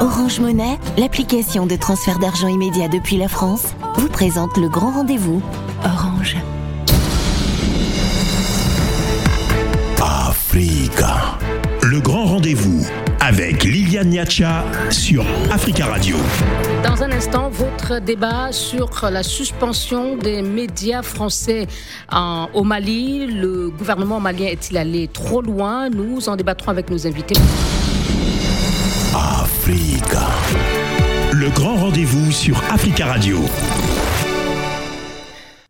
Orange Monnaie, l'application de transfert d'argent immédiat depuis la France, vous présente le grand rendez-vous. Orange. Africa. Le grand rendez-vous avec Liliane Niacha sur Africa Radio. Dans un instant, votre débat sur la suspension des médias français en, au Mali. Le gouvernement malien est-il allé trop loin? Nous en débattrons avec nos invités. Africa. Le grand rendez-vous sur Africa Radio.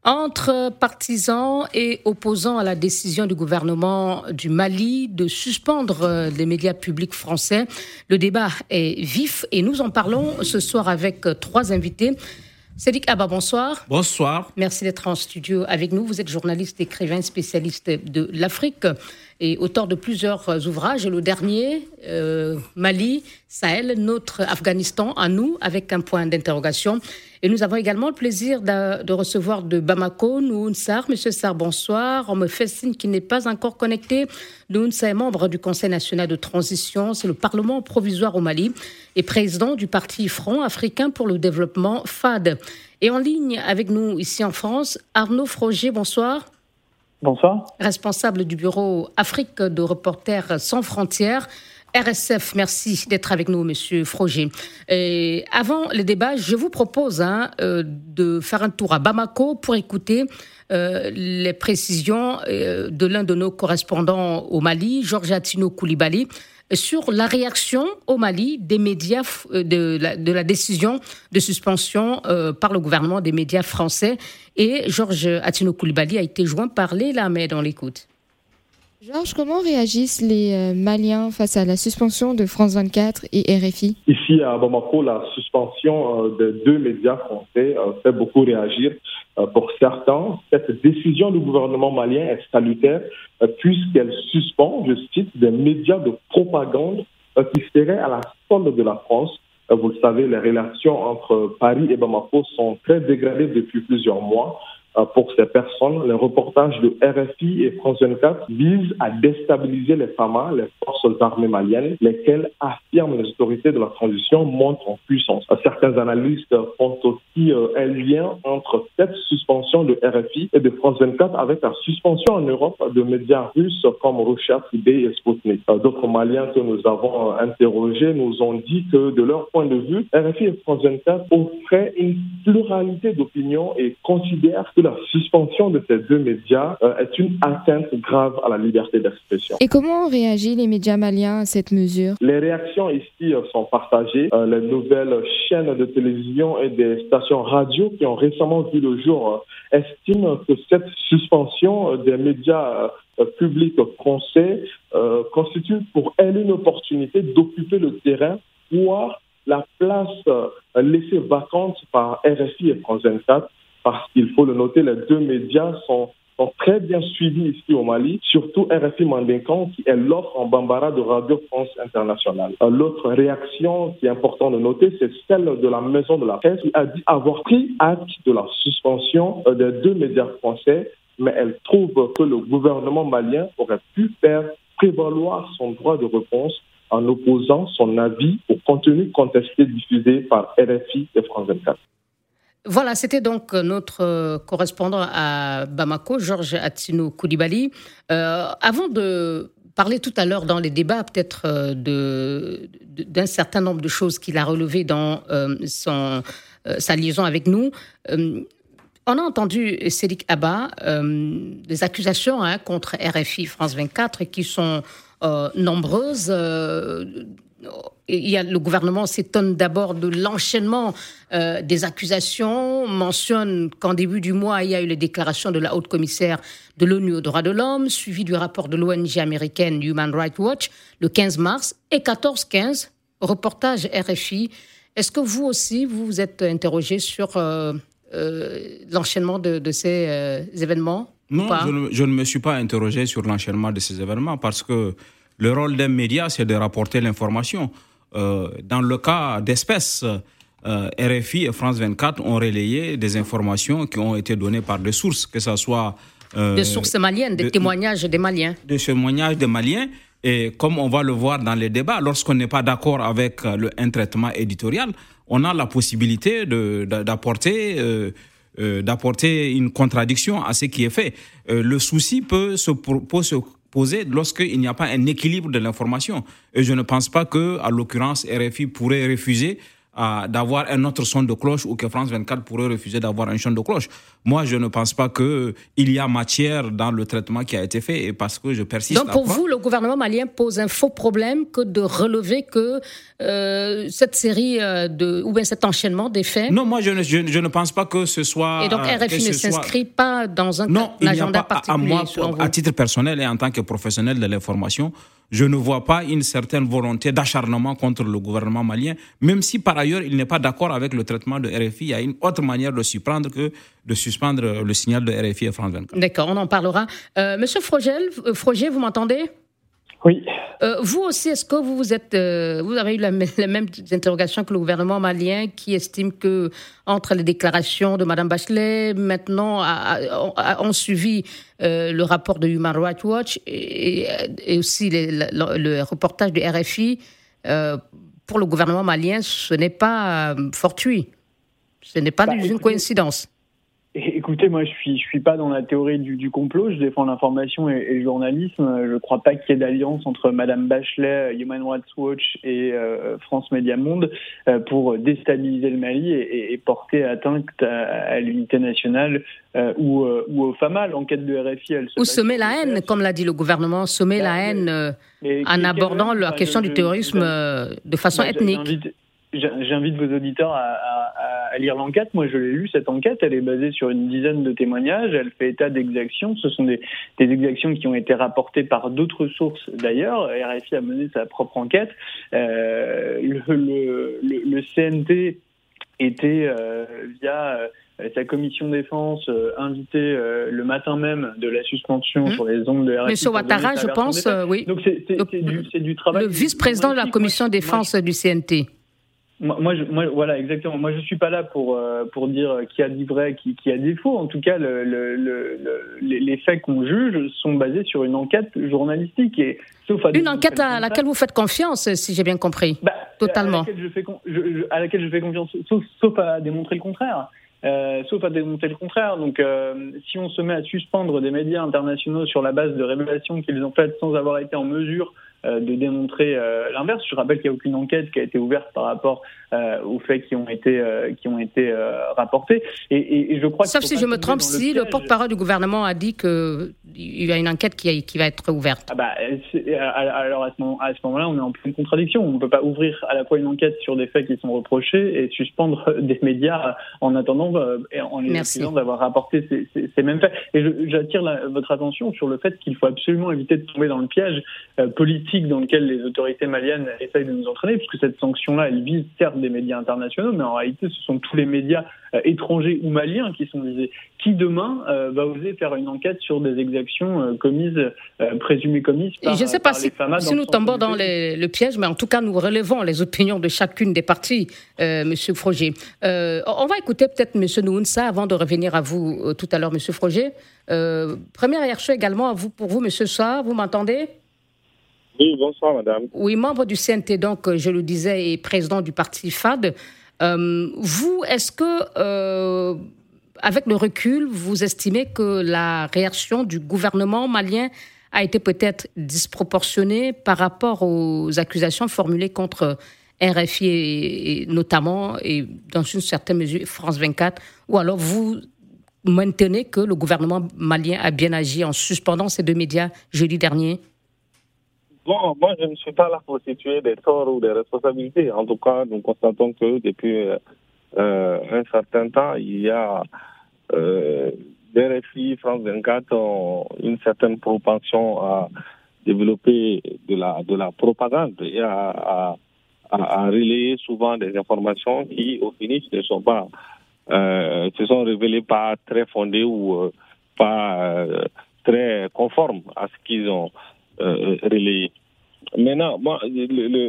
Entre partisans et opposants à la décision du gouvernement du Mali de suspendre les médias publics français, le débat est vif et nous en parlons ce soir avec trois invités. Cédric Abba, bonsoir. Bonsoir. Merci d'être en studio avec nous. Vous êtes journaliste, écrivain, spécialiste de l'Afrique et auteur de plusieurs ouvrages. Le dernier, euh, Mali, Sahel, notre Afghanistan à nous, avec un point d'interrogation. Et nous avons également le plaisir de, recevoir de Bamako Noun Sar. Monsieur Sar, bonsoir. On me fait signe qu'il n'est pas encore connecté. Noun Sar est membre du Conseil national de transition. C'est le Parlement provisoire au Mali et président du parti Front africain pour le développement FAD. Et en ligne avec nous ici en France, Arnaud Froger, bonsoir. Bonsoir. Responsable du bureau Afrique de Reporters sans frontières. RSF, merci d'être avec nous, Monsieur Froger. Et avant le débat, je vous propose hein, euh, de faire un tour à Bamako pour écouter euh, les précisions euh, de l'un de nos correspondants au Mali, Georges Atino Koulibaly, sur la réaction au Mali des médias de la, de la décision de suspension euh, par le gouvernement des médias français. Et Georges Atino Koulibaly a été joint par Léla mais dans l'écoute. Georges, comment réagissent les euh, Maliens face à la suspension de France 24 et RFI Ici à Bamako, la suspension euh, de deux médias français euh, fait beaucoup réagir. Pour certains, cette décision du gouvernement malien est salutaire puisqu'elle suspend, je cite, des médias de propagande qui seraient à la solde de la France. Vous le savez, les relations entre Paris et Bamako sont très dégradées depuis plusieurs mois. Pour ces personnes, les reportages de RFI et France 24 visent à déstabiliser les FAMA, les forces armées maliennes, lesquelles affirment les autorités de la transition montent en puissance. Certains analystes font aussi un lien entre cette suspension de RFI et de France 24 avec la suspension en Europe de médias russes comme Russia Today et Sputnik. D'autres Maliens que nous avons interrogés nous ont dit que de leur point de vue, RFI et France 24 offraient une pluralité d'opinions et considèrent la suspension de ces deux médias euh, est une atteinte grave à la liberté d'expression. Et comment ont réagi les médias maliens à cette mesure? Les réactions ici euh, sont partagées. Euh, les nouvelles chaînes de télévision et des stations radio qui ont récemment vu le jour estiment que cette suspension des médias publics français constitue pour elle une opportunité d'occuper le terrain, voire la place laissée vacante par RFI et France 24 parce qu'il faut le noter, les deux médias sont, très bien suivis ici au Mali, surtout RFI Mandinkan, qui est l'offre en Bambara de Radio France Internationale. L'autre réaction qui est importante de noter, c'est celle de la Maison de la Presse, qui a dit avoir pris acte de la suspension des deux médias français, mais elle trouve que le gouvernement malien aurait pu faire prévaloir son droit de réponse en opposant son avis au contenu contesté diffusé par RFI et France 24. Voilà, c'était donc notre correspondant à Bamako, Georges Atino Koulibaly. Euh, avant de parler tout à l'heure dans les débats, peut-être d'un certain nombre de choses qu'il a relevées dans euh, son, euh, sa liaison avec nous. Euh, on a entendu Cédric Abba des accusations hein, contre RFI France 24 qui sont nombreuses il y a, le gouvernement s'étonne d'abord de l'enchaînement euh, des accusations, mentionne qu'en début du mois, il y a eu les déclarations de la haute commissaire de l'ONU aux droits de l'homme, suivi du rapport de l'ONG américaine Human Rights Watch le 15 mars, et 14-15, reportage RFI. Est-ce que vous aussi, vous vous êtes interrogé sur euh, euh, l'enchaînement de, de ces événements Non, je ne, je ne me suis pas interrogé sur l'enchaînement de ces événements parce que le rôle d'un média, c'est de rapporter l'information. Euh, dans le cas d'espèces, euh, RFI et France 24 ont relayé des informations qui ont été données par des sources, que ce soit... Euh, des sources maliennes, des de, témoignages des Maliens. Des témoignages des Maliens, Et comme on va le voir dans les débats, lorsqu'on n'est pas d'accord avec le, un traitement éditorial, on a la possibilité d'apporter euh, euh, d'apporter une contradiction à ce qui est fait. Euh, le souci peut se, peut se poser lorsqu'il n'y a pas un équilibre de l'information. Et je ne pense pas que, à l'occurrence, RFI pourrait refuser d'avoir un autre son de cloche ou que France 24 pourrait refuser d'avoir un son de cloche. Moi, je ne pense pas qu'il y a matière dans le traitement qui a été fait et parce que je persiste. Donc, pour vous, le gouvernement malien pose un faux problème que de relever que euh, cette série euh, de. ou bien cet enchaînement des faits. Non, moi, je ne, je, ne pense pas que ce soit. Et donc, euh, RFI ne s'inscrit pas dans un, non, agenda particulier. À, moi, à titre personnel et en tant que professionnel de l'information, je ne vois pas une certaine volonté d'acharnement contre le gouvernement malien, même si par ailleurs il n'est pas d'accord avec le traitement de RFI. Il y a une autre manière de suspendre que de suspendre le signal de RFI et France 24. D'accord, on en parlera. Euh, Monsieur Frogel, euh, Froger, vous m'entendez? Oui. Euh, vous aussi, est-ce que vous, vous êtes, euh, vous avez eu la, les mêmes interrogations que le gouvernement malien qui estime que entre les déclarations de Mme Bachelet, maintenant, ont suivi euh, le rapport de Human Rights Watch et, aussi le, reportage de RFI, pour le gouvernement malien, ce n'est pas fortuit. Ce n'est pas bah, une coïncidence. Écoutez, moi, je suis, je suis pas dans la théorie du, du complot. Je défends l'information et, et, le journalisme. Je ne crois pas qu'il y ait d'alliance entre Madame Bachelet, Human Rights Watch et euh, France Média Monde euh, pour déstabiliser le Mali et, et porter atteinte à, l'unité nationale euh, ou, ou au FAMA. L'enquête de RFI, elle se ou semer la haine, comme l'a dit le gouvernement, semer la bah, haine en abordant la question du terrorisme de façon ethnique. J'invite vos auditeurs à, à, à lire l'enquête. Moi, je l'ai lu, cette enquête. Elle est basée sur une dizaine de témoignages. Elle fait état d'exactions. Ce sont des, des, exactions qui ont été rapportées par d'autres sources d'ailleurs. RFI a mené sa propre enquête. Euh, le, le, le, CNT était, euh, via euh, sa commission défense, invité le matin même de la suspension mmh. sur les ondes de RFI. Monsieur Ouattara, je pense, oui. Donc, c'est du, du, travail. Le vice-président de la commission défense du CNT. Moi, je, moi, voilà, exactement. Moi, je suis pas là pour euh, pour dire qui a dit vrai, qui, qui a dit faux. En tout cas, le, le, le, les faits qu'on juge sont basés sur une enquête journalistique et sauf à une enquête à laquelle vous faites confiance, si j'ai bien compris. Bah, Totalement. À laquelle je fais, à laquelle je fais confiance, sauf, sauf à démontrer le contraire. Euh, sauf à démontrer le contraire. Donc, euh, si on se met à suspendre des médias internationaux sur la base de révélations qu'ils ont faites sans avoir été en mesure de démontrer euh, l'inverse. Je rappelle qu'il n'y a aucune enquête qui a été ouverte par rapport euh, aux faits qui ont été qui ont été rapportés. Et, et, je crois. Sauf si je me trompe, si le, porte-parole du gouvernement a dit que il y a une enquête qui, qui va être ouverte. Ah bah, alors à ce moment-là, on est en pleine contradiction. On ne peut pas ouvrir à la fois une enquête sur des faits qui sont reprochés et suspendre des médias en attendant en les accusant d'avoir rapporté ces, ces, ces, mêmes faits. Et j'attire votre attention sur le fait qu'il faut absolument éviter de tomber dans le piège politique dans lequel les autorités maliennes essayent de nous entraîner, puisque cette sanction-là, elle vise certes des médias internationaux, mais en réalité, ce sont tous les médias euh, étrangers ou maliens qui sont visés. Qui demain euh, va oser faire une enquête sur des exactions euh, commises, présumées commises par, Je ne sais pas si, si nous tombons dans le piège, mais en tout cas, nous relevons les opinions de chacune des parties, Monsieur Froger. on va écouter peut-être Monsieur Nounsa avant de revenir à vous tout à l'heure, Monsieur Froger. première réaction également à vous, pour vous, Monsieur Soir, vous m'entendez? Oui, bonsoir, madame. Oui, membre du CNT, donc, je le disais, et président du parti FAD. Euh, vous, est-ce que, euh, avec le recul, vous estimez que la réaction du gouvernement malien a été peut-être disproportionnée par rapport aux accusations formulées contre RFI et, notamment, et dans une certaine mesure, France 24, ou alors vous maintenez que le gouvernement malien a bien agi en suspendant ces deux médias jeudi dernier? Bon, moi, je ne suis pas là pour situer des torts ou des responsabilités. En tout cas, nous constatons que depuis euh, un certain temps, il y a euh, des RFI, France 24 ont une certaine propension à développer de la, de la propagande et à, à, relayer souvent des informations qui, au finish, ne sont pas, euh, se sont révélées pas très fondées ou euh, pas euh, très conformes à ce qu'ils ont euh, relayé. Maintenant, moi, le,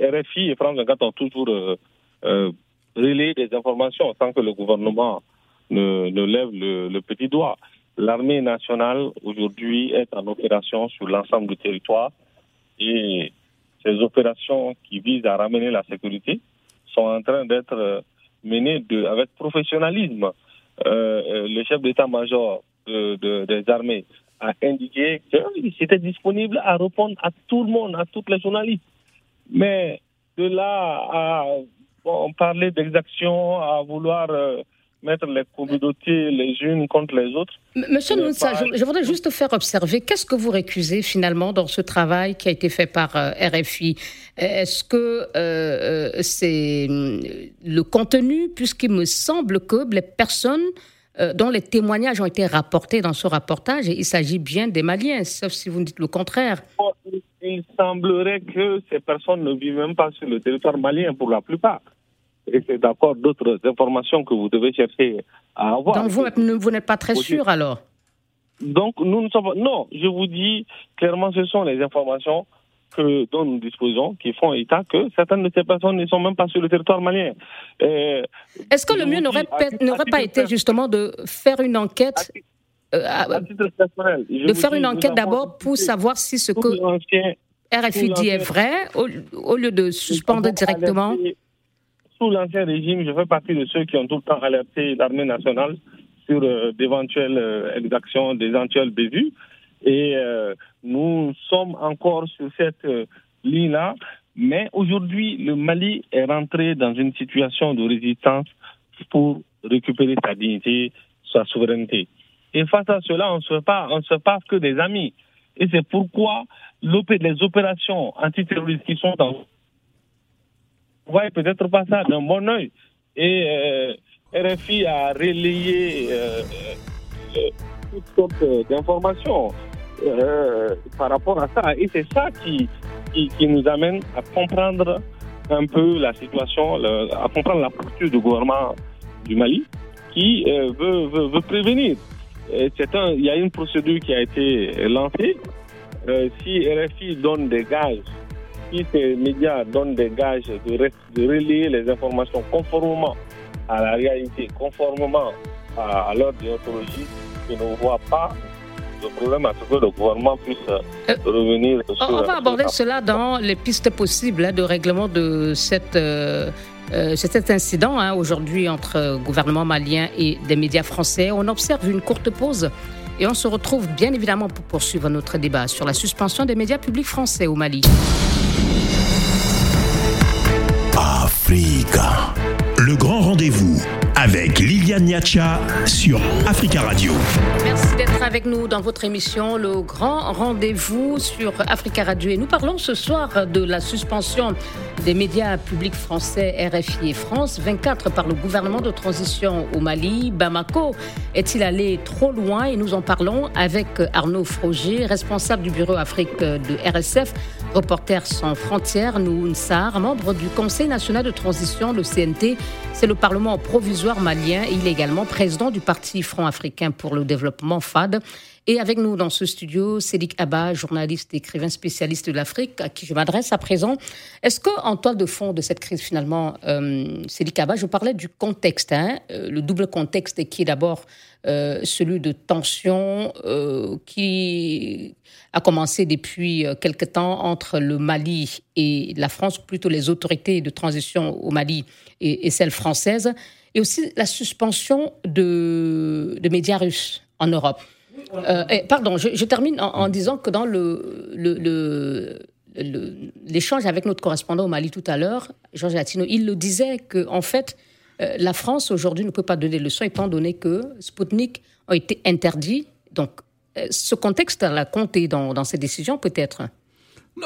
RFI et France 24 ont toujours euh, euh, relayé des informations sans que le gouvernement ne, lève le, petit doigt. L'armée nationale aujourd'hui est en opération sur l'ensemble du territoire et ces opérations qui visent à ramener la sécurité sont en train d'être menées de, avec professionnalisme. Euh, le chef d'état-major des armées a indiqué qu'il était disponible à répondre à tout le monde, à toutes les journalistes. Mais de là à parler d'exaction, à vouloir euh, mettre les communautés les unes contre les autres. Monsieur Nounsa, je, voudrais juste faire observer, qu'est-ce que vous récusez finalement dans ce travail qui a été fait par euh, RFI Est-ce que euh, c'est hum, le contenu, puisqu'il me semble que les personnes euh, dont les témoignages ont été rapportés dans ce reportage, il s'agit bien des Maliens, sauf si vous me dites le contraire. Il semblerait que ces personnes ne vivent même pas sur le territoire malien pour la plupart. Et c'est d'accord d'autres informations que vous devez chercher à avoir. Donc vous, vous n'êtes pas très sûr alors? Donc nous ne sommes Non, je vous dis clairement, ce sont les informations que, dont nous disposons qui font état que certaines de ces personnes ne sont même pas sur le territoire malien. Est-ce que le mieux n'aurait pas été justement de faire une enquête euh, de faire une enquête d'abord pour savoir si ce que RFI dit est vrai, au, lieu de suspendre directement Sous l'ancien régime, je fais partie de ceux qui ont tout le temps alerté l'armée nationale sur euh, d'éventuelles euh, exactions, d'éventuelles bévues. Et euh, nous sommes encore sur cette euh, ligne-là. Mais aujourd'hui, le Mali est rentré dans une situation de résistance pour récupérer sa dignité, sa souveraineté. Et face à cela, on ne se pas, passe que des amis. Et c'est pourquoi les opérations antiterroristes qui sont en on voit peut-être pas ça d'un bon oeil. Et euh, RFI a relayé toutes sortes d'informations. Euh, par rapport à ça. Et c'est ça qui, qui, nous amène à comprendre un peu la situation, à comprendre la posture du gouvernement du Mali qui euh, veut, prévenir. Il y a une procédure qui a été lancée. Euh, si RFI donne des gages, si ces médias donnent des gages de, relayer les informations conformément à la réalité, conformément à, à déontologie, je ne vois pas le problème à ce que le gouvernement puisse euh, euh, revenir sur. On va aborder cela dans les pistes possibles hein, de règlement de cette. Euh, cet incident hein, aujourd'hui entre gouvernement malien et des médias français. On observe une courte pause et on se retrouve bien évidemment pour poursuivre notre débat sur la suspension des médias publics français au Mali. Africa. Le grand rendez-vous avec Liliane Niacha sur Africa Radio. Merci d'être avec nous dans votre émission Le Grand Rendez-vous sur Africa Radio. Et nous parlons ce soir de la suspension des médias publics français RFI et France 24 par le gouvernement de transition au Mali. Bamako est-il allé trop loin? Et nous en parlons avec Arnaud Froger, responsable du bureau Afrique de RSF, reporter sans frontières, nous membre du Conseil national de transition, le CNT. C'est le Parlement provisoire malien. Il est également président du Parti Front africain pour le développement FAD. Et avec nous dans ce studio, Cédric Abba, journaliste écrivain spécialiste de l'Afrique, à qui je m'adresse à présent. Est-ce qu'en toile de fond de cette crise, finalement, euh, Cédric Abba, je parlais du contexte, hein, euh, le double contexte qui est d'abord euh, celui de tension euh, qui a commencé depuis quelque temps entre le Mali et la France, plutôt les autorités de transition au Mali et celles françaises, et aussi la suspension de, de médias russes en Europe. Euh, pardon, je, termine en, disant que dans le, l'échange avec notre correspondant au Mali tout à l'heure, Georges Latino, il le disait que en fait, euh, la France aujourd'hui ne peut pas donner le son étant donné que Sputnik a été interdit. Donc, euh, ce contexte a compté dans, dans ces décisions peut-être.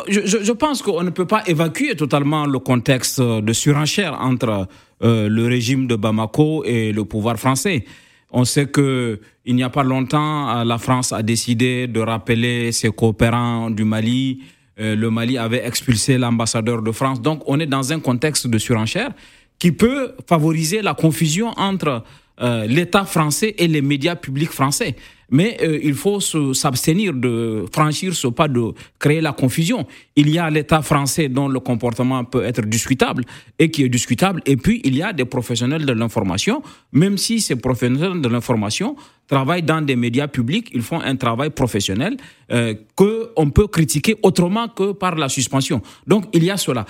Je, je, pense qu'on ne peut pas évacuer totalement le contexte de surenchère entre le régime de Bamako et le pouvoir français. On sait que il n'y a pas longtemps, euh, la France a décidé de rappeler ses coopérants du Mali. Euh, le Mali avait expulsé l'ambassadeur de France. Donc, on est dans un contexte de surenchère qui peut favoriser la confusion entre euh, l'État français et les médias publics français. Mais euh, il faut s'abstenir de franchir ce pas de créer la confusion. Il y a l'État français dont le comportement peut être discutable et qui est discutable, et puis il y a des professionnels de l'information, même si ces professionnels de l'information travaillent dans des médias publics, ils font un travail professionnel euh, que on peut critiquer autrement que par la suspension. Donc il y a cela.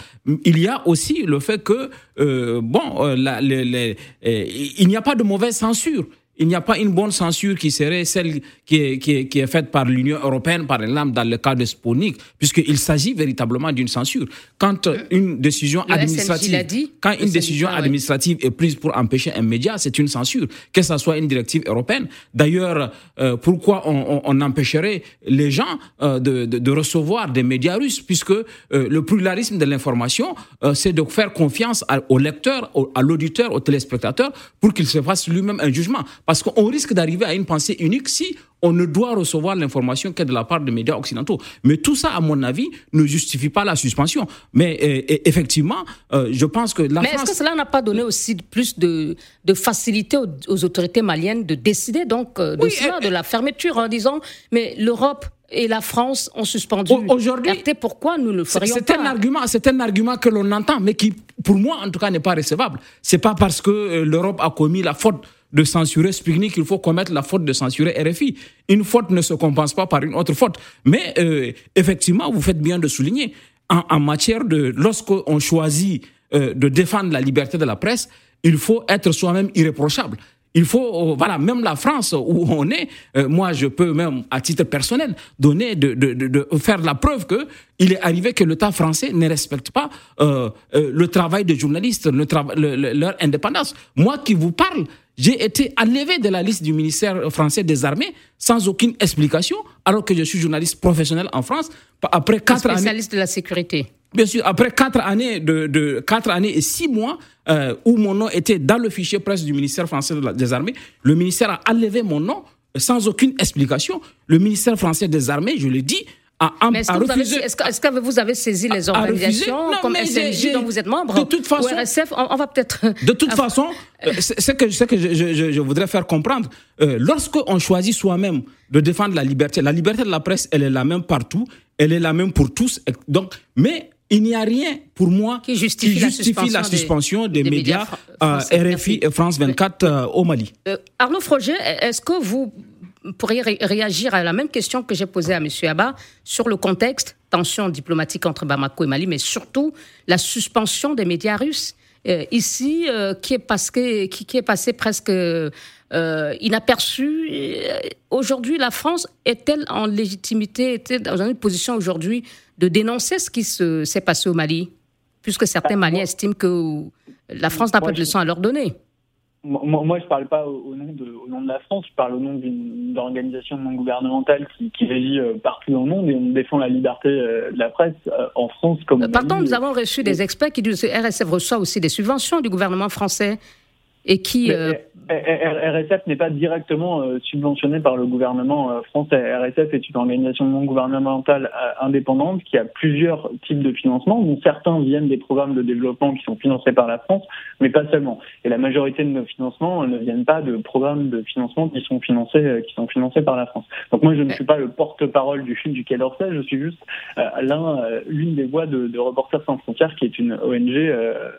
Il y a aussi le fait que euh, bon, euh, la, les, euh, il n'y a pas de mauvaise censure il n'y a pas une bonne censure qui serait celle qui est, qui est, qui est faite par l'Union européenne, par exemple, dans le cas de Sponic, puisqu'il s'agit véritablement d'une censure. Quand une décision administrative, quand une décision administrative est prise pour empêcher un média, c'est une censure, que ce soit une directive européenne. D'ailleurs, euh, pourquoi on, on, empêcherait les gens euh, de, de, de, recevoir des médias russes, puisque euh, le pluralisme de l'information, c'est de faire confiance au lecteur, à l'auditeur, au téléspectateur, pour qu'il se fasse lui-même un jugement. Parce qu'on risque d'arriver à une pensée unique si on ne doit recevoir l'information que de la part des médias occidentaux. Mais tout ça, à mon avis, ne justifie pas la suspension. Mais euh, effectivement, euh, je pense que la Mais est-ce que cela n'a pas donné aussi plus de, de facilité aux, autorités maliennes de décider donc euh, de cela, de la fermeture, en disant, mais l'Europe et la France ont suspendu aujourd'hui. Pourquoi nous le ferions C'est un argument, c'est un argument que l'on entend, mais qui, pour moi, en tout cas, n'est pas recevable. C'est pas parce que l'Europe a commis la faute de censurer Sputnik qu'il faut commettre la faute de censurer RFI. Une faute ne se compense pas par une autre faute. Mais euh, effectivement, vous faites bien de souligner, en, matière de... Lorsqu'on choisit euh, de défendre la liberté de la presse, il faut être soi-même irréprochable. Il faut, euh, voilà, même la France où on est, euh, moi je peux même à titre personnel donner, de, de, de, faire la preuve que il est arrivé que l'État français ne respecte pas euh, euh le travail des journalistes, le le, leur indépendance. Moi qui vous parle, j'ai été enlevé de la liste du ministère français des armées sans aucune explication, alors que je suis journaliste professionnel en France. Après quatre années. Spécialiste de la sécurité. Bien sûr, après quatre années, de, de quatre années et six mois euh, où mon nom était dans le fichier presse du ministère français des armées, le ministère a enlevé mon nom sans aucune explication. Le ministère français des armées, je est-ce que, vous avez saisi les organisations comme SNJ dont vous êtes membre? De toute façon, RSF, on, va peut-être. De toute façon, euh, ce que, ce que je, je, je, voudrais faire comprendre, euh, lorsqu'on choisit soi-même de défendre la liberté, la liberté de la presse, elle est la même partout, elle est la même pour tous. Donc, mais il n'y a rien pour moi qui justifie, la, suspension des, médias, euh, RFI et France 24 au Mali. Arnaud Froger, est-ce que vous pourriez réagir à la même question que j'ai posée à M. Abba sur le contexte, tension diplomatique entre Bamako et Mali, mais surtout la suspension des médias russes. Euh, ici, euh, qui, est passé, qui, qui, est passé presque euh, inaperçu. Aujourd'hui, la France est-elle en légitimité, est elle dans une position aujourd'hui de dénoncer ce qui s'est passé au Mali Puisque certains bah, Maliens estiment que la France n'a pas de leçon à leur donner? Moi, je ne parle pas au nom, de, au nom de la France, je parle au nom d'une organisation non gouvernementale qui, qui régit euh, partout dans le monde et on défend la liberté euh, de la presse euh, en France comme. Pardon, nous avons reçu des experts qui disent que RSF reçoit aussi des subventions du gouvernement français et qui. RSF n'est pas directement subventionné par le gouvernement français. RSF est une organisation non gouvernementale indépendante qui a plusieurs types de financement, dont certains viennent des programmes de développement qui sont financés par la France, mais pas seulement. Et la majorité de nos financements ne viennent pas de programmes de financement qui sont financés, qui sont financés par la France. Donc moi, je ne suis pas le porte-parole du du Quai d'Orsay, je suis juste l'un, l'une des voix de, de, Reporters sans frontières, qui est une ONG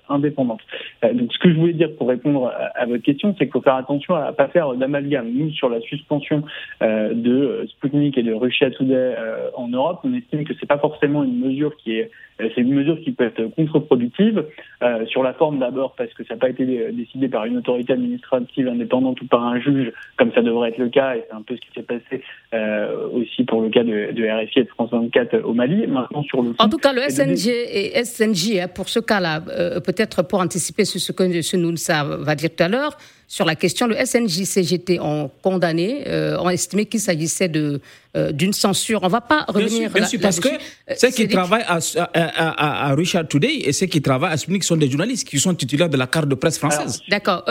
indépendante. donc ce que je voulais dire pour répondre à, votre question, c'est qu'il faut faire attention à pas faire d'amalgame. Nous, sur la suspension euh, de Sputnik et de Russia Today euh, en Europe, on estime que c'est pas forcément une mesure qui est c'est une mesure qui peut être contre-productive euh, sur la forme d'abord parce que ça n'a pas été décidé par une autorité administrative indépendante ou par un juge comme ça devrait être le cas et c'est un peu ce qui s'est passé euh, aussi pour le cas de, de, RFI et de France 24 au Mali. Maintenant sur le en tout cas le SNG et SNJ hein, pour ce cas-là peut-être pour anticiper sur ce que ce nous ça va dire tout à l'heure sur la question, le SNJ-CGT ont condamné, euh, ont estimé qu'il s'agissait de euh, d'une censure. On ne va pas revenir. Bien sûr, parce que euh, ceux qui travaillent à, à, à, Richard Today et ceux qui travaillent à Sputnik sont des journalistes qui sont titulaires de la carte de presse française. D'accord.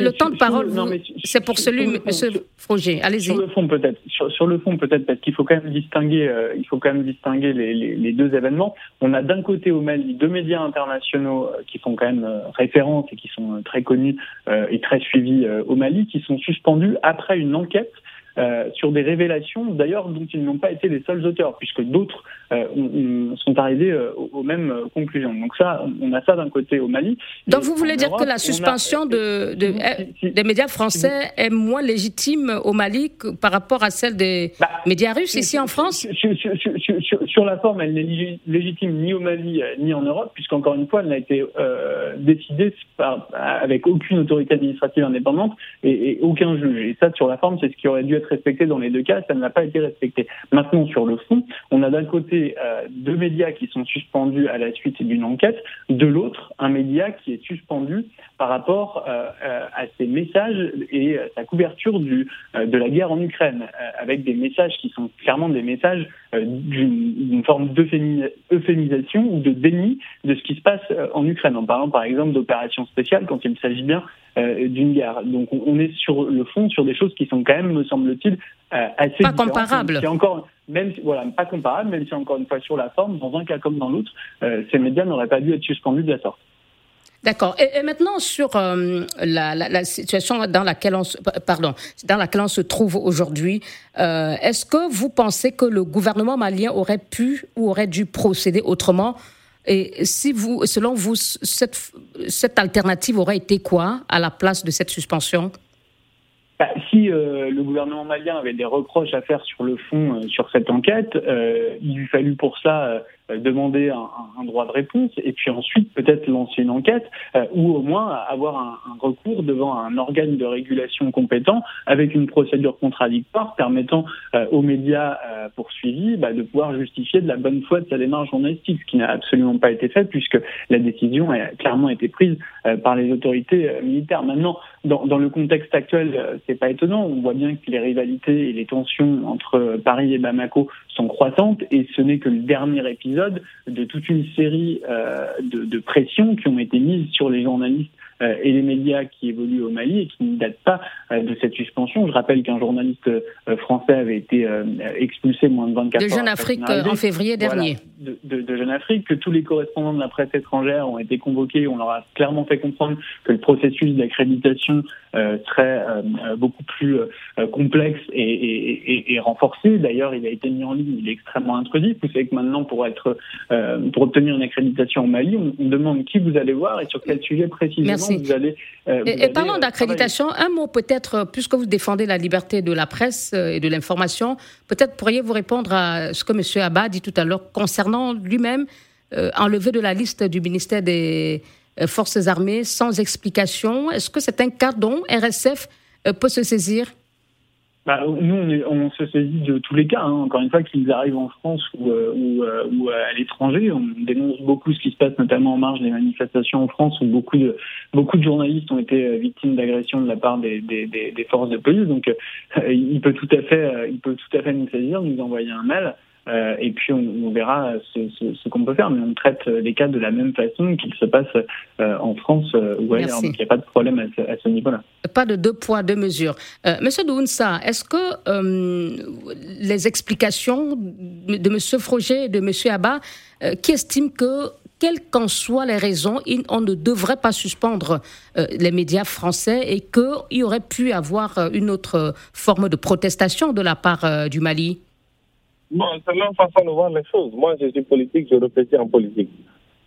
le temps de parole, c'est pour celui, Monsieur Froger. Allez-y. Sur le fond, peut-être. Sur, le fond, peut-être, parce qu'il faut quand même distinguer, il faut quand même distinguer les, les, les deux événements. On a d'un côté au Mali deux médias internationaux qui font quand même référence et qui sont très connus et très suivis euh, au Mali qui sont suspendus après une enquête sur des révélations, d'ailleurs, dont ils n'ont pas été les seuls auteurs, puisque d'autres sont arrivés aux, mêmes conclusions. Donc ça, on a ça d'un côté au Mali. Donc vous voulez dire que la suspension de, des médias français est moins légitime au Mali que par rapport à celle des bah, médias russes ici en France sur, la forme, elle n'est légitime ni au Mali ni en Europe, puisqu'encore une fois, elle n'a été décidée avec aucune autorité administrative indépendante et, aucun juge. Et ça, sur la forme, c'est ce qui aurait dû être respecté dans les deux cas, ça n'a pas été respecté. Maintenant, sur le fond, on a d'un côté euh, deux médias qui sont suspendus à la suite d'une enquête, de l'autre, un média qui est suspendu par rapport euh, euh, à ses messages et sa couverture de la guerre en Ukraine, avec des messages qui sont clairement des messages d'une forme d'euphémisation ou de déni de ce qui se passe en Ukraine, en parlant par exemple d'opérations spéciales quand il s'agit bien d'une guerre. Donc on est sur le fond sur des choses qui sont quand même, me semble-t-il, euh, assez pas comparables. encore même voilà pas comparables, même si encore une fois sur la forme, dans un cas comme dans l'autre, euh, ces médias n'auraient pas dû être suspendus de la sorte. D'accord. Et, maintenant sur la, situation dans laquelle on se, pardon, dans laquelle on se trouve aujourd'hui, est-ce que vous pensez que le gouvernement malien aurait pu ou aurait dû procéder autrement et si vous, selon vous, cette, alternative aurait été quoi à la place de cette suspension? Bah, si euh, le gouvernement malien avait des reproches à faire sur le fond euh, sur cette enquête, euh, il lui fallu pour ça demander un, un, droit de réponse et puis ensuite peut-être lancer une enquête euh, ou au moins avoir un, un, recours devant un organe de régulation compétent avec une procédure contradictoire permettant euh, aux médias poursuivis bah, de pouvoir justifier de la bonne foi de sa démarche journalistique, ce qui n'a absolument pas été fait puisque la décision a clairement été prise par les autorités militaires. Maintenant, dans, dans, le contexte actuel, c'est pas étonnant. On voit bien que les rivalités et les tensions entre Paris et Bamako sont croissantes et ce n'est que le dernier épisode de toute une série euh, de, pressions qui ont été mises sur les journalistes et les médias qui évoluent au Mali et qui ne datent pas euh, de cette suspension. Je rappelle qu'un journaliste euh, français avait été expulsé moins de 24 heures. De Jeune Afrique en février dernier. de, de, de, Jeune Afrique, que tous les correspondants de la presse étrangère ont été convoqués. On leur a clairement fait comprendre que le processus d'accréditation serait beaucoup plus complexe et, et, et, renforcé. D'ailleurs, il a été mis en ligne, il est extrêmement intrusif. Vous savez que maintenant, pour, être, pour obtenir une accréditation au Mali, on, on demande qui vous allez voir et sur quel sujet précisément. Euh, et, parlant euh, d'accréditation, un mot peut-être, euh, puisque vous défendez la liberté de la presse et de l'information, peut-être pourriez-vous répondre à ce que M. Abba dit tout à l'heure concernant lui-même enlevé de la liste du ministère des Forces armées sans explication. Est-ce que c'est un cas dont RSF peut se saisir? Bah, nous, on, se saisit de tous les cas. Hein. Encore une fois, qu'ils arrivent en France ou, euh, ou, euh, ou à l'étranger, on dénonce beaucoup ce qui se passe, notamment en marge des manifestations en France, où beaucoup de beaucoup de journalistes ont été euh, victimes d'agressions de la part des, des, des, forces de police. Donc, il peut tout à fait, il peut tout à fait nous saisir, nous envoyer un mail. Euh, et puis on, verra ce, qu'on peut faire, mais on traite les cas de la même façon qu'il se passe euh, en France euh, ou ailleurs. Donc il n'y a pas de problème à ce, niveau-là. Pas de deux poids, deux mesures. Monsieur Dounsa, est-ce que les explications de Monsieur Froger et de Monsieur Abba, qui estiment que quelles qu'en soient les raisons, on ne devrait pas suspendre les médias français et qu'il y aurait pu avoir une autre forme de protestation de la part du Mali? Bon, c'est leur façon de voir les choses. Moi, je suis politique, je réfléchis en politique.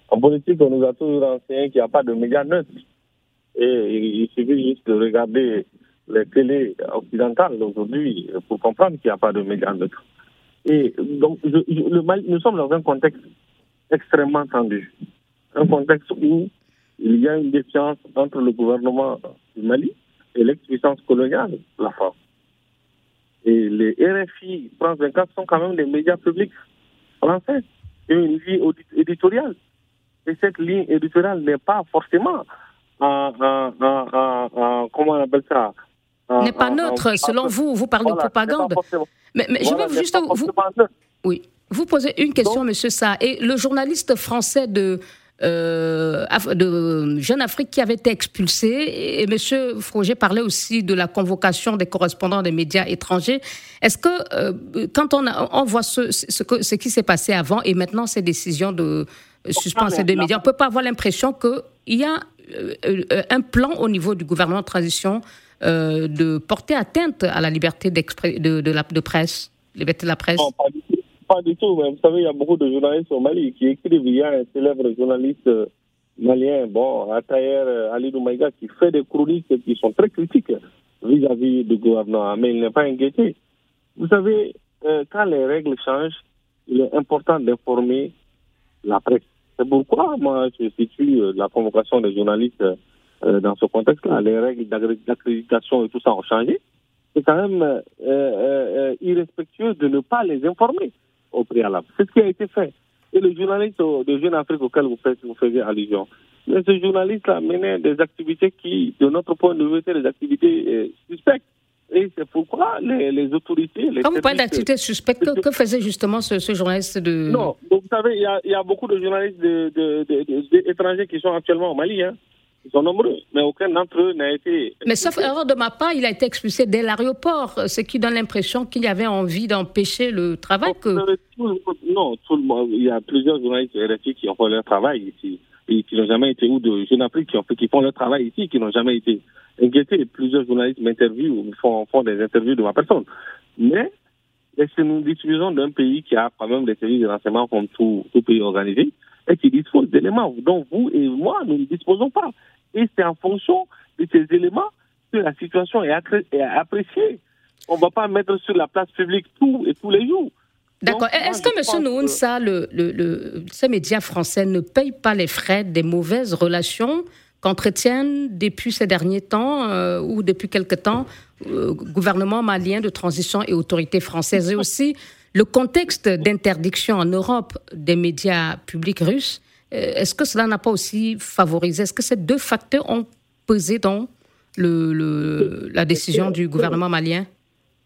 En politique, on nous a toujours enseigné qu'il n'y a pas de médias neutres. Et il suffit juste de regarder les télés occidentales aujourd'hui pour comprendre qu'il n'y a pas de médias neutres. Et donc, le nous sommes dans un contexte extrêmement tendu. Un contexte où il y a une défiance entre le gouvernement du Mali et l'ex-puissance coloniale, la France. Et les RFI, France 24 sont quand même des médias publics français. Et une ligne éditoriale. Et cette ligne éditoriale n'est pas forcément, comment on appelle ça N'est pas neutre, selon vous, vous parlez de propagande. Mais, je veux juste vous, oui, vous poser une question, Monsieur Sa. Et le journaliste français de euh, de Jeune Afrique qui avait été expulsé. Et, M. Froger parlait aussi de la convocation des correspondants des médias étrangers. Est-ce que, euh, quand on, voit ce, qui s'est passé avant et maintenant ces décisions de suspendre ces deux médias, on ne peut pas avoir l'impression qu'il y a un plan au niveau du gouvernement de transition de porter atteinte à la liberté de, la, presse, liberté de la presse? Pas, du pas du tout. Mais vous savez, il y a beaucoup de journalistes au Mali qui écrivent. Il y a un célèbre journaliste malien, bon, Atayer Ali Doumaïga, qui fait des chroniques qui sont très critiques vis-à-vis du gouvernement, mais il n'est pas inquiété. Vous savez, euh, quand les règles changent, il est important d'informer la presse. C'est pourquoi moi je situe euh, la convocation des journalistes euh, dans ce contexte-là. Les règles d'accréditation et tout ça ont changé. C'est quand même irrespectueux de ne pas les informer au préalable. C'est ce qui a été fait. Et le journaliste de Jeune Afrique auquel vous, faites, vous faisiez allusion, mais ce journaliste-là menait des activités qui, de notre point de vue, étaient des activités suspectes. Et c'est pourquoi les, les autorités. Les vous parlez d'activité suspecte, que, faisait justement ce, ce, journaliste de. Non, vous savez, il y a, y a, beaucoup de journalistes de, de, de, étrangers qui sont actuellement au Mali. Hein. Ils sont nombreux, mais aucun d'entre eux n'a été. Mais sauf erreur de ma part, il a été expulsé dès l'aéroport, ce qui donne l'impression qu'il y avait envie d'empêcher le travail. que... Non, tout le monde, il y a plusieurs journalistes RFI qui ont fait leur travail ici, et qui n'ont jamais été, ou de Jeune Afrique qui, ont fait, qui font leur travail ici, qui n'ont jamais été inquiété. Plusieurs journalistes m'interviewent, font, font des interviews de ma personne. Mais est-ce que nous disposons d'un pays qui a quand même des services de renseignement comme tout, tout pays organisé et qui dispose d'éléments dont vous et moi, nous ne disposons pas. Et c'est en fonction de ces éléments que la situation est, appréciée. On ne va pas mettre sur la place publique tout et tous les jours. D'accord. Est-ce que M. Nounsa, le, le, le, ces médias français ne payent pas les frais des mauvaises relations qu'entretiennent depuis ces derniers temps euh, ou depuis quelque temps euh, gouvernement malien de transition et autorités françaises? Et aussi le contexte d'interdiction en Europe des médias publics russes. Euh, est-ce que cela n'a pas aussi favorisé Est-ce que ces deux facteurs ont pesé dans la décision du gouvernement malien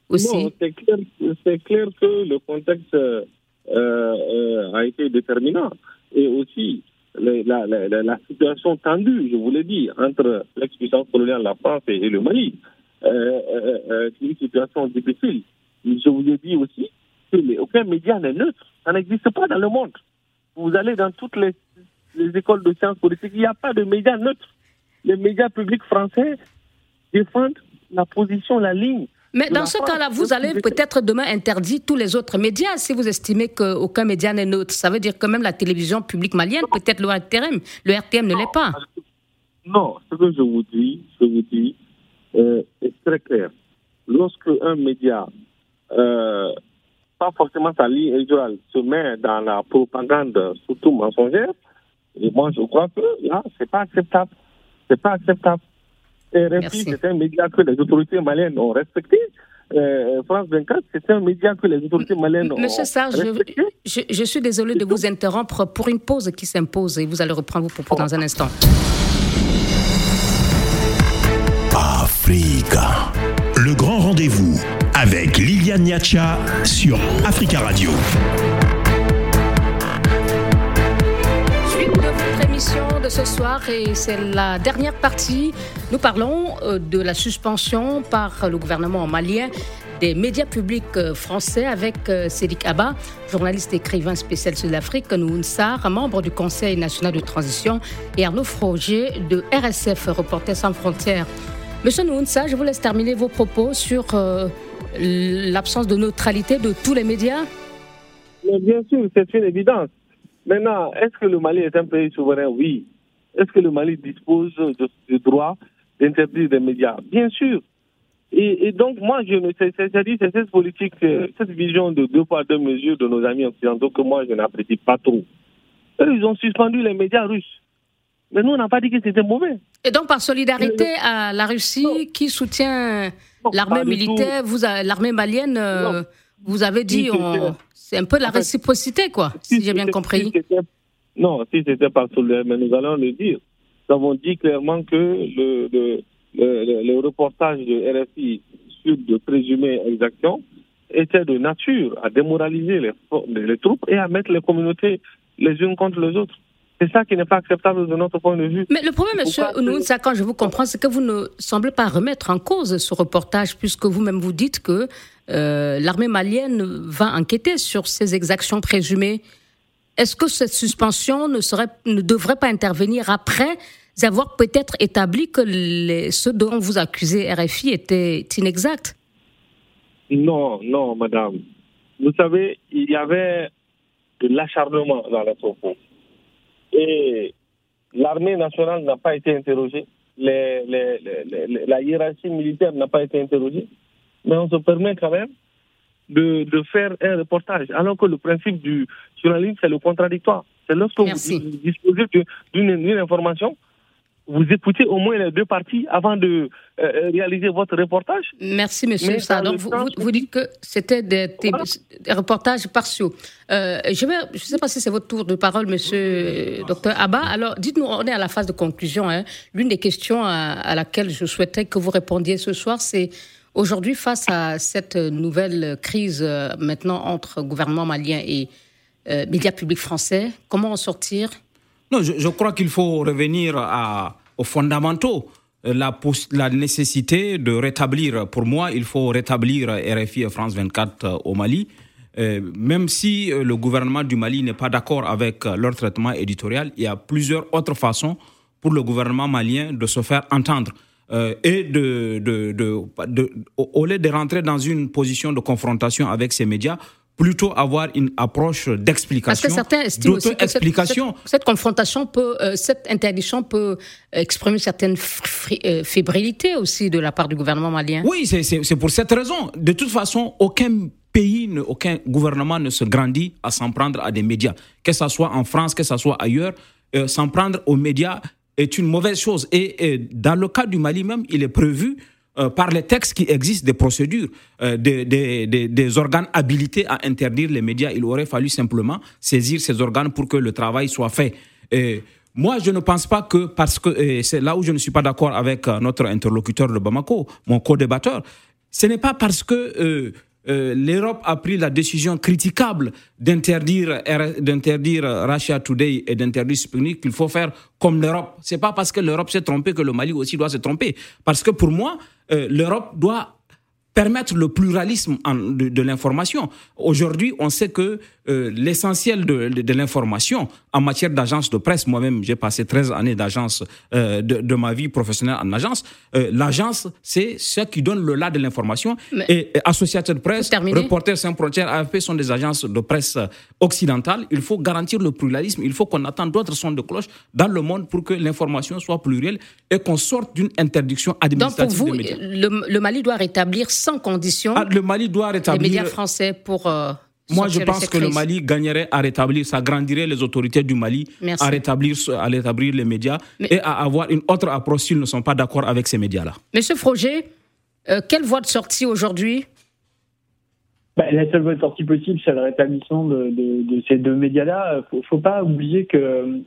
aussi? C'est clair, que le contexte a été déterminant. Et aussi, la, situation tendue, je vous l'ai dit, entre l'expuissance coloniale, la France et, le Mali. Euh, euh, euh, c'est une situation difficile. Je vous ai dit aussi que aucun média n'est neutre. Ça n'existe pas dans le monde. Vous allez dans toutes les, les écoles de sciences politiques, il n'y a pas de médias neutres. Les médias publics français défendent la position, la ligne mais dans ce cas-là, vous allez peut-être demain interdire tous les autres médias si vous estimez qu'aucun média n'est neutre. Ça veut dire que même la télévision publique malienne, peut-être le RTM, le RTM ne l'est pas. Non, ce que je vous dis, je vous dis, euh, est très clair. Lorsque un média, euh, pas forcément sa ligne électorale, se met dans la propagande, surtout mensongère, et moi je crois que là, c'est pas acceptable. C'est pas acceptable. RFI, c'est un média que les autorités maliennes ont respecté. Euh, France 24, c'est un média que les autorités maliennes ont Monsieur Sarr, je, je, suis désolé de vous interrompre pour une pause qui s'impose et vous allez reprendre vos propos dans un instant. Africa, le grand rendez-vous avec Liliane Niacha sur Africa Radio. de ce soir et c'est la dernière partie. Nous parlons euh, de la suspension par le gouvernement malien des médias publics euh, français avec euh, Cédric Abba, journaliste écrivain spécial sur l'Afrique, Nounsar, membre du Conseil national de transition, et Arnaud Froger de RSF, Reporters sans frontières. Monsieur Nounsar, je vous laisse terminer vos propos sur l'absence de neutralité de tous les médias. bien sûr, c'est une évidence. Maintenant, est-ce que le Mali est un pays souverain? Oui. Est-ce que le Mali dispose du droit d'interdire des médias? Bien sûr. Et, donc, moi, je ne sais, c'est-à-dire, c'est cette politique, euh, cette vision de deux poids, deux mesures de nos amis occidentaux que moi, je n'apprécie pas trop. ils ont suspendu les médias russes. Mais nous, on n'a pas dit que c'était mauvais. Et donc, par solidarité à la Russie qui soutient l'armée militaire, vous, l'armée malienne, euh, vous avez dit, c'est un peu la réciprocité, quoi, si, j'ai bien compris. Non, si c'était pas solidaire, mais nous allons le dire. Nous avons dit clairement que le, le, le, reportage de RFI sur de présumées exactions était de nature à démoraliser les, les troupes et à mettre les communautés les unes contre les autres. C'est ça qui n'est pas acceptable de notre point de vue. Mais le problème, monsieur ça, quand je vous comprends, c'est que vous ne semblez pas remettre en cause ce reportage, puisque vous-même vous dites que euh, l'armée malienne va enquêter sur ces exactions présumées. Est-ce que cette suspension ne, serait, ne devrait pas intervenir après avoir peut-être établi que les, ce dont vous accusez RFI était inexact? Non, non, madame. Vous savez, il y avait de l'acharnement dans les propos. Et l'armée nationale n'a pas été interrogée, les, la hiérarchie militaire n'a pas été interrogée, mais on se permet quand même de, de faire un reportage, alors que le principe du journalisme, c'est le contradictoire. C'est lorsque vous disposez d'une information, vous écoutez au moins les deux parties avant de euh, réaliser votre reportage. Merci, monsieur vous, vous, dites que c'était des, reportages partiaux. Euh, je ne je sais pas si c'est votre tour de parole, monsieur euh, docteur Abba. Alors, dites-nous, on est à la phase de conclusion. Hein. L'une des questions à, laquelle je souhaitais que vous répondiez ce soir, c'est aujourd'hui, face à cette nouvelle crise maintenant entre gouvernement malien et médias publics français, comment en sortir? Non, je, crois qu'il faut revenir aux fondamentaux. Euh, la, nécessité de rétablir, pour moi, il faut rétablir RFI et France 24 euh, au Mali. Euh, même si le gouvernement du Mali n'est pas d'accord avec leur traitement éditorial, il y a plusieurs autres façons pour le gouvernement malien de se faire entendre. et de, de, de, au lieu de rentrer dans une position de confrontation avec ces médias, plutôt avoir une approche d'explication. Parce que certains estiment aussi que cette, confrontation peut, euh, cette interdiction peut exprimer certaines euh, fébrilités aussi de la part du gouvernement malien. Oui, c'est pour cette raison. De toute façon, aucun pays, aucun gouvernement ne se grandit à s'en prendre à des médias. Que ce soit en France, que ce soit ailleurs, euh, s'en prendre aux médias est une mauvaise chose. et dans le cas du Mali même, il est prévu euh, par les textes qui existent, des procédures, euh, des, des, des, organes habilités à interdire les médias. Il aurait fallu simplement saisir ces organes pour que le travail soit fait. Et moi, je ne pense pas que, parce que c'est là où je ne suis pas d'accord avec euh, notre interlocuteur de Bamako, mon co-débatteur, ce n'est pas parce que euh, l'Europe a pris la décision critiquable d'interdire d'interdire Russia Today et d'interdire Sputnik qu'il faut faire comme l'Europe. C'est pas parce que l'Europe s'est trompée que le Mali aussi doit se tromper. Parce que pour moi, euh, l'Europe doit permettre le pluralisme de, l'information. Aujourd'hui, on sait que euh, l'essentiel de, l'information en matière d'agence de presse, moi-même j'ai passé 13 années d'agence euh, de, ma vie professionnelle en agence, euh, l'agence c'est ce qui donne le là de l'information. Et, Associated Press, Reporters sans frontières, AFP sont des agences de presse occidentales. Il faut garantir le pluralisme, il faut qu'on attende d'autres sons de cloche dans le monde pour que l'information soit plurielle et qu'on sorte d'une interdiction administrative Donc pour vous, Le, Mali doit rétablir sans condition ah, le Mali doit rétablir les médias français pour euh, moi, je pense que le Mali gagnerait à rétablir, ça grandirait les autorités du Mali à rétablir, à rétablir les médias et à avoir une autre approche s'ils ne sont pas d'accord avec ces médias-là. Monsieur Froger, euh, quelle voie de sortie aujourd'hui bah, la seule voie de sortie possible, c'est le rétablissement de, de, de ces deux médias-là. Faut, faut pas oublier que euh,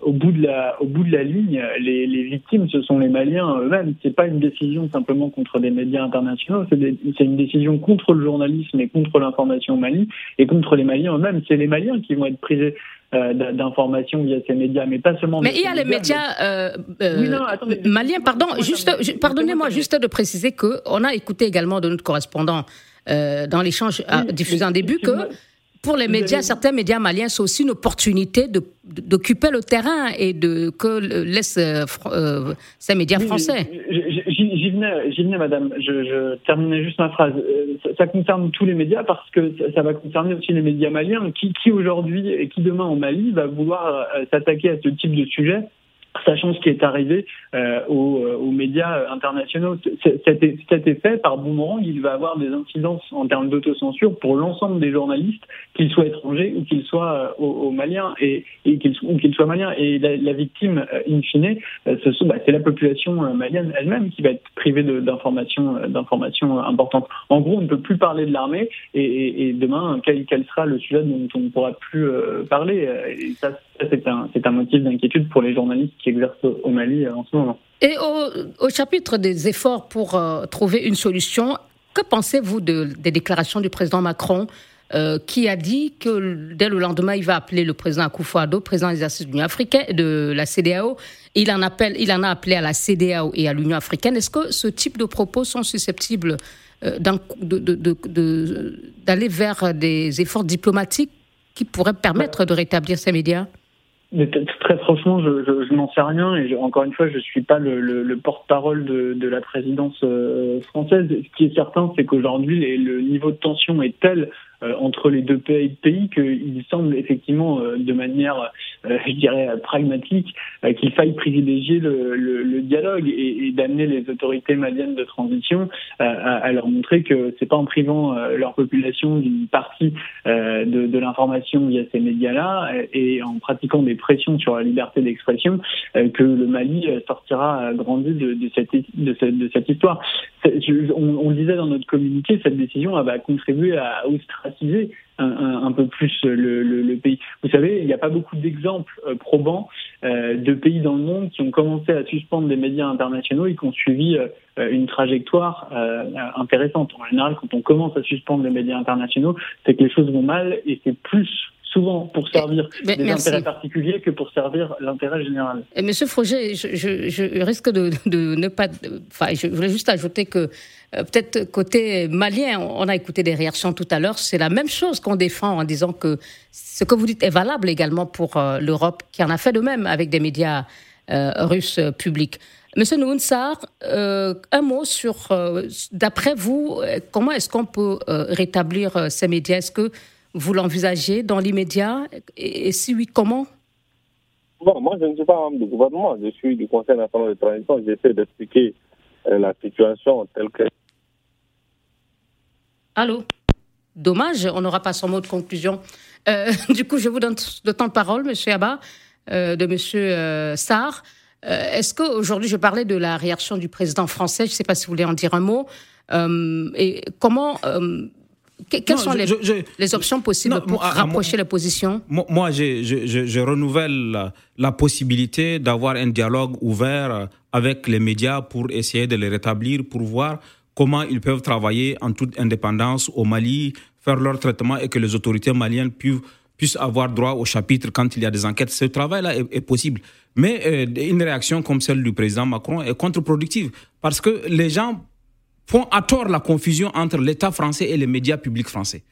au bout de la, au bout de la ligne, les, les victimes, ce sont les Maliens eux-mêmes. C'est pas une décision simplement contre des médias internationaux. C'est une décision contre le journalisme et contre l'information au Mali et contre les Maliens eux-mêmes. C'est les Maliens qui vont être privés euh, d'informations via ces médias, mais pas seulement. Mais il y a les médias euh, euh, maliens. Pardon, juste, pardonnez-moi juste de préciser que on a écouté également de notre correspondant euh, dans l'échange oui, diffusé en début que pour les médias, certains médias maliens, c'est aussi une opportunité d'occuper le terrain et de que laissent euh, euh, ces médias français. J'y venais, venais, madame. Je, terminais juste ma phrase. Ça, concerne tous les médias parce que ça, va concerner aussi les médias maliens. Qui, qui aujourd'hui et qui demain au Mali va vouloir s'attaquer à ce type de sujet sachant ce qui est arrivé euh, aux, euh, aux, médias internationaux. Cet, effet, par boomerang, il va avoir des incidences en termes d'autocensure pour l'ensemble des journalistes, qu'ils soient étrangers ou qu'ils soient euh, Maliens et, qu'ils ou qu'ils soient maliens. Et la, victime, euh, in fine, ce bah, c'est la population malienne elle-même qui va être privée d'informations d'informations importantes. En gros, on ne peut plus parler de l'armée et, demain, quel, sera le sujet dont on ne pourra plus parler c'est un, motif d'inquiétude pour les journalistes qui exercent au Mali euh, en ce moment. Et au, chapitre des efforts pour euh, trouver une solution, que pensez-vous de, des déclarations du président Macron euh, qui a dit que dès le lendemain, il va appeler le président Akufo-Addo, président des de l'Union africaine, de la CDAO. Il en, appelle, il en a appelé à la CDAO et à l'Union africaine. Est-ce que ce type de propos sont susceptibles d'aller vers des efforts diplomatiques qui pourraient permettre de rétablir ces médias? Très franchement, je, je, n'en sais rien et encore une fois, je suis pas le, le, porte-parole de, de, la présidence euh, française. Ce qui est certain, c'est qu'aujourd'hui, le niveau de tension est tel entre les deux pays, qu'il semble effectivement euh, de manière, euh, je dirais, pragmatique, qu'il faille privilégier le, dialogue et, d'amener les autorités maliennes de transition à, leur montrer que c'est pas en privant leur population d'une partie de, l'information via ces médias-là et en pratiquant des pressions sur la liberté d'expression que le Mali sortira grandi de, cette, histoire. On, disait dans notre communiqué, cette décision va contribuer à un, un, peu plus le, le, le, pays. Vous savez, il n'y a pas beaucoup d'exemples euh, probants euh, de pays dans le monde qui ont commencé à suspendre des médias internationaux et qui ont suivi euh, une trajectoire intéressante. En général, quand on commence à suspendre les médias internationaux, c'est que les choses vont mal et c'est plus souvent pour servir des intérêts particuliers que pour servir l'intérêt général. Et Monsieur Froger, je, je, je risque de, de, ne pas. Enfin, je voulais juste ajouter que euh, peut-être côté malien, on a écouté des réactions tout à l'heure, c'est la même chose qu'on défend en disant que ce que vous dites est valable également pour euh, l'Europe, qui en a fait de même avec des médias euh, russes publics. Monsieur Nounsar, un mot sur, d'après vous, comment est-ce qu'on peut rétablir ces médias? Est-ce que vous l'envisagez dans l'immédiat? Et, si oui, comment? Bon, moi, je ne suis pas membre du gouvernement, je suis du Conseil national de transition. J'essaie d'expliquer la situation telle que. Allô? Dommage, on n'aura pas son mot de conclusion. Euh, du coup, je vous donne le temps de parole, Monsieur Abba, euh, de Monsieur euh, Sarr. Est-ce qu'aujourd'hui, je parlais de la réaction du président français, je ne sais pas si vous voulez en dire un mot, et comment quelles sont les, options possibles pour rapprocher les positions Moi, je, renouvelle la, possibilité d'avoir un dialogue ouvert avec les médias pour essayer de les rétablir, pour voir comment ils peuvent travailler en toute indépendance au Mali, faire leur traitement et que les autorités maliennes puissent, avoir droit au chapitre quand il y a des enquêtes. Ce travail-là est, possible. Mais euh, une réaction comme celle du président Macron est contre-productive parce que les gens font à tort la confusion entre l'État français et les médias publics français.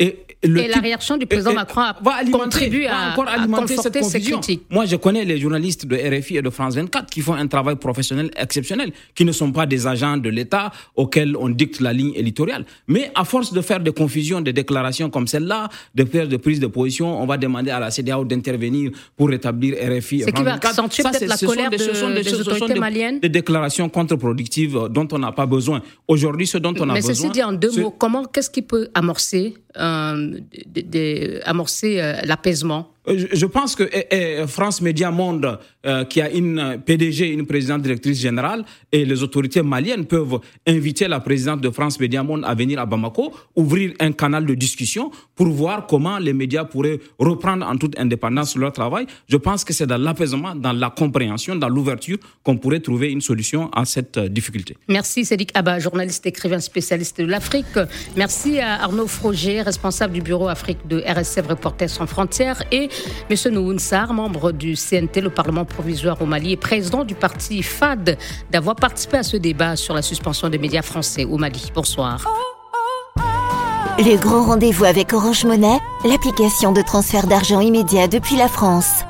Et, la réaction du président Macron a contribué à, encore alimenter cette confusion. Moi, je connais les journalistes de RFI et de France 24 qui font un travail professionnel exceptionnel, qui ne sont pas des agents de l'État auxquels on dicte la ligne éditoriale. Mais à force de faire des confusions, des déclarations comme celle-là, de faire des prises de position, on va demander à la CDAO d'intervenir pour rétablir RFI et France 24. accentuer peut-être la colère de, ce sont des, des autorités maliennes Des déclarations contre-productives dont on n'a pas besoin. Aujourd'hui, ce dont on a besoin... Mais ceci dit en deux mots, comment, qu'est-ce qui peut amorcer euh, amorcer euh, l'apaisement je pense que eh, eh, France Média Monde, euh, qui a une PDG, une présidente directrice générale, et les autorités maliennes peuvent inviter la présidente de France Média Monde à venir à Bamako, ouvrir un canal de discussion pour voir comment les médias pourraient reprendre en toute indépendance leur travail. Je pense que c'est dans l'apaisement, dans la compréhension, dans l'ouverture qu'on pourrait trouver une solution à cette euh, difficulté. Merci Cédric Abba, journaliste, écrivain spécialiste de l'Afrique. Merci à Arnaud Froger, responsable du bureau Afrique de RSF Reporters sans frontières et M. Nouhoun membre du CNT, le Parlement provisoire au Mali, et président du parti FAD, d'avoir participé à ce débat sur la suspension des médias français au Mali. Bonsoir. Le grand rendez-vous avec Orange Monnaie, l'application de transfert d'argent immédiat depuis la France.